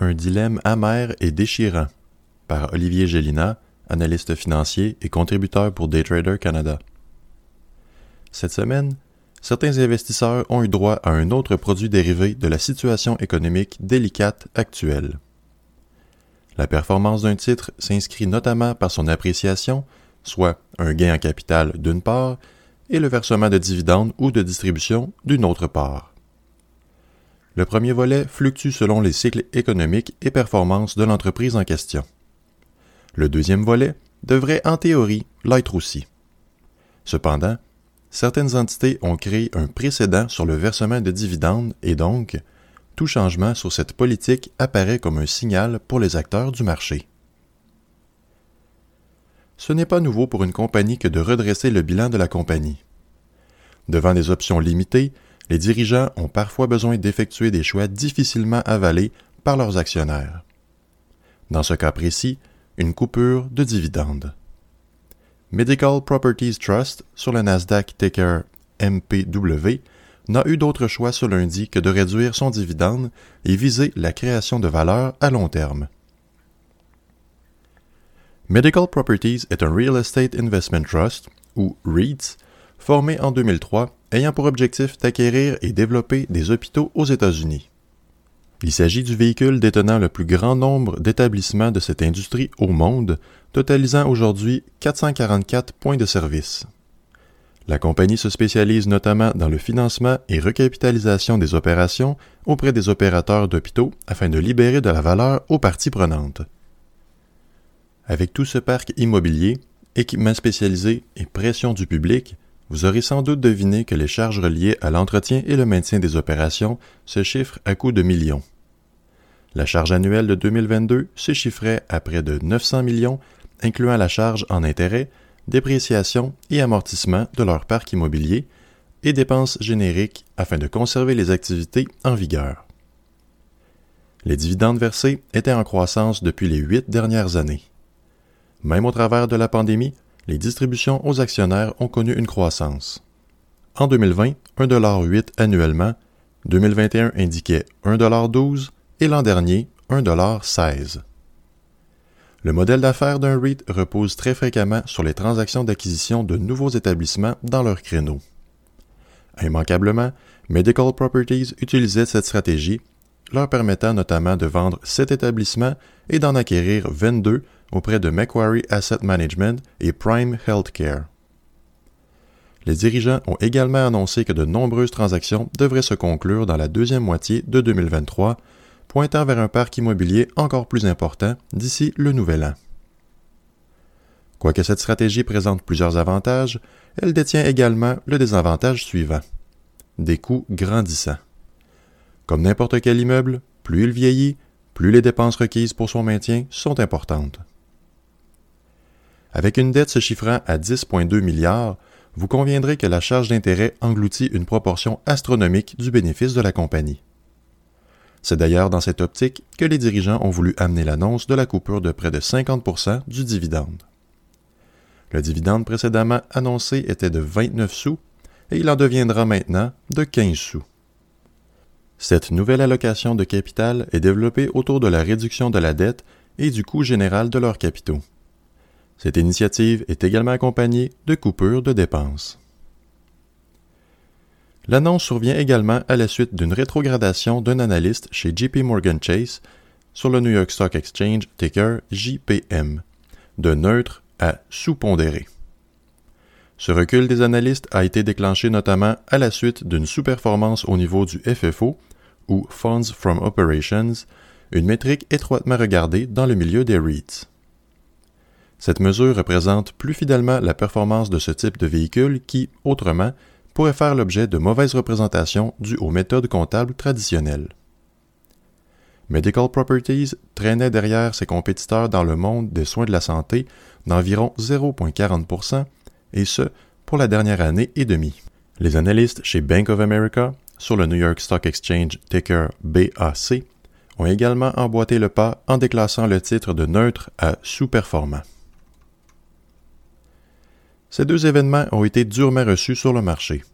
Un dilemme amer et déchirant par Olivier Gélina, analyste financier et contributeur pour Daytrader Canada. Cette semaine, certains investisseurs ont eu droit à un autre produit dérivé de la situation économique délicate actuelle. La performance d'un titre s'inscrit notamment par son appréciation, soit un gain en capital d'une part, et le versement de dividendes ou de distribution d'une autre part. Le premier volet fluctue selon les cycles économiques et performances de l'entreprise en question. Le deuxième volet devrait en théorie l'être aussi. Cependant, certaines entités ont créé un précédent sur le versement de dividendes et donc, tout changement sur cette politique apparaît comme un signal pour les acteurs du marché. Ce n'est pas nouveau pour une compagnie que de redresser le bilan de la compagnie. Devant des options limitées, les dirigeants ont parfois besoin d'effectuer des choix difficilement avalés par leurs actionnaires. Dans ce cas précis, une coupure de dividendes. Medical Properties Trust sur le Nasdaq ticker MPW n'a eu d'autre choix ce lundi que de réduire son dividende et viser la création de valeur à long terme. Medical Properties est un Real Estate Investment Trust, ou REITs, formé en 2003 ayant pour objectif d'acquérir et développer des hôpitaux aux États-Unis. Il s'agit du véhicule détenant le plus grand nombre d'établissements de cette industrie au monde, totalisant aujourd'hui 444 points de service. La compagnie se spécialise notamment dans le financement et recapitalisation des opérations auprès des opérateurs d'hôpitaux afin de libérer de la valeur aux parties prenantes. Avec tout ce parc immobilier, équipements spécialisés et pression du public, vous aurez sans doute deviné que les charges reliées à l'entretien et le maintien des opérations se chiffrent à coût de millions. La charge annuelle de 2022 se chiffrait à près de 900 millions, incluant la charge en intérêt, dépréciation et amortissement de leur parc immobilier et dépenses génériques afin de conserver les activités en vigueur. Les dividendes versés étaient en croissance depuis les huit dernières années. Même au travers de la pandémie, les distributions aux actionnaires ont connu une croissance. En 2020, 1,8$ annuellement, 2021 indiquait 1,12$ et l'an dernier 1,16$. Le modèle d'affaires d'un REIT repose très fréquemment sur les transactions d'acquisition de nouveaux établissements dans leur créneau. Immanquablement, Medical Properties utilisait cette stratégie, leur permettant notamment de vendre sept établissements et d'en acquérir 22 auprès de Macquarie Asset Management et Prime Healthcare. Les dirigeants ont également annoncé que de nombreuses transactions devraient se conclure dans la deuxième moitié de 2023 pointant vers un parc immobilier encore plus important d'ici le nouvel an. Quoique cette stratégie présente plusieurs avantages, elle détient également le désavantage suivant. Des coûts grandissants. Comme n'importe quel immeuble, plus il vieillit, plus les dépenses requises pour son maintien sont importantes. Avec une dette se chiffrant à 10,2 milliards, vous conviendrez que la charge d'intérêt engloutit une proportion astronomique du bénéfice de la compagnie. C'est d'ailleurs dans cette optique que les dirigeants ont voulu amener l'annonce de la coupure de près de 50% du dividende. Le dividende précédemment annoncé était de 29 sous et il en deviendra maintenant de 15 sous. Cette nouvelle allocation de capital est développée autour de la réduction de la dette et du coût général de leurs capitaux. Cette initiative est également accompagnée de coupures de dépenses. L'annonce survient également à la suite d'une rétrogradation d'un analyste chez JP Morgan Chase sur le New York Stock Exchange ticker JPM, de neutre à sous-pondéré. Ce recul des analystes a été déclenché notamment à la suite d'une sous-performance au niveau du FFO, ou Funds from Operations, une métrique étroitement regardée dans le milieu des REITs. Cette mesure représente plus fidèlement la performance de ce type de véhicule qui, autrement, pourrait faire l'objet de mauvaises représentations dues aux méthodes comptables traditionnelles. Medical Properties traînait derrière ses compétiteurs dans le monde des soins de la santé d'environ 0,40% et ce, pour la dernière année et demie. Les analystes chez Bank of America, sur le New York Stock Exchange ticker BAC, ont également emboîté le pas en déclassant le titre de neutre à sous-performant. Ces deux événements ont été durement reçus sur le marché.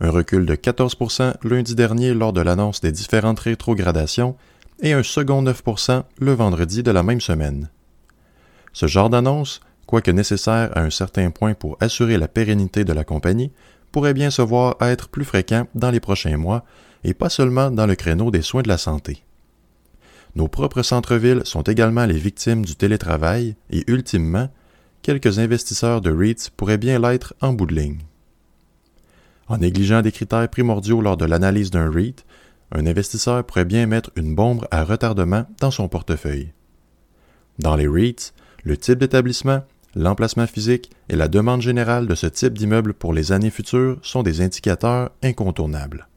Un recul de 14% lundi dernier lors de l'annonce des différentes rétrogradations et un second 9% le vendredi de la même semaine. Ce genre d'annonce, quoique nécessaire à un certain point pour assurer la pérennité de la compagnie, pourrait bien se voir être plus fréquent dans les prochains mois et pas seulement dans le créneau des soins de la santé. Nos propres centres-villes sont également les victimes du télétravail et, ultimement, quelques investisseurs de REITs pourraient bien l'être en bout de ligne. En négligeant des critères primordiaux lors de l'analyse d'un REIT, un investisseur pourrait bien mettre une bombe à retardement dans son portefeuille. Dans les REITs, le type d'établissement, l'emplacement physique et la demande générale de ce type d'immeuble pour les années futures sont des indicateurs incontournables.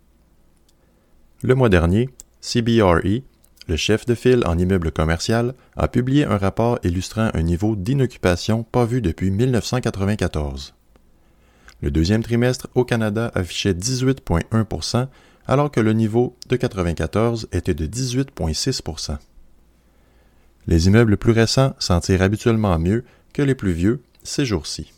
Le mois dernier, CBRE, le chef de file en immeuble commercial, a publié un rapport illustrant un niveau d'inoccupation pas vu depuis 1994. Le deuxième trimestre au Canada affichait 18,1% alors que le niveau de 94 était de 18,6% Les immeubles plus récents s'en tirent habituellement mieux que les plus vieux ces jours-ci.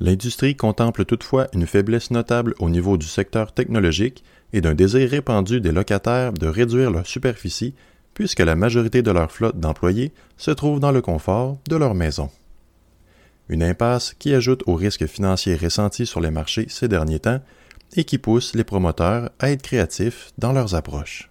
L'industrie contemple toutefois une faiblesse notable au niveau du secteur technologique et d'un désir répandu des locataires de réduire leur superficie puisque la majorité de leur flotte d'employés se trouve dans le confort de leur maison. Une impasse qui ajoute aux risques financiers ressentis sur les marchés ces derniers temps et qui pousse les promoteurs à être créatifs dans leurs approches.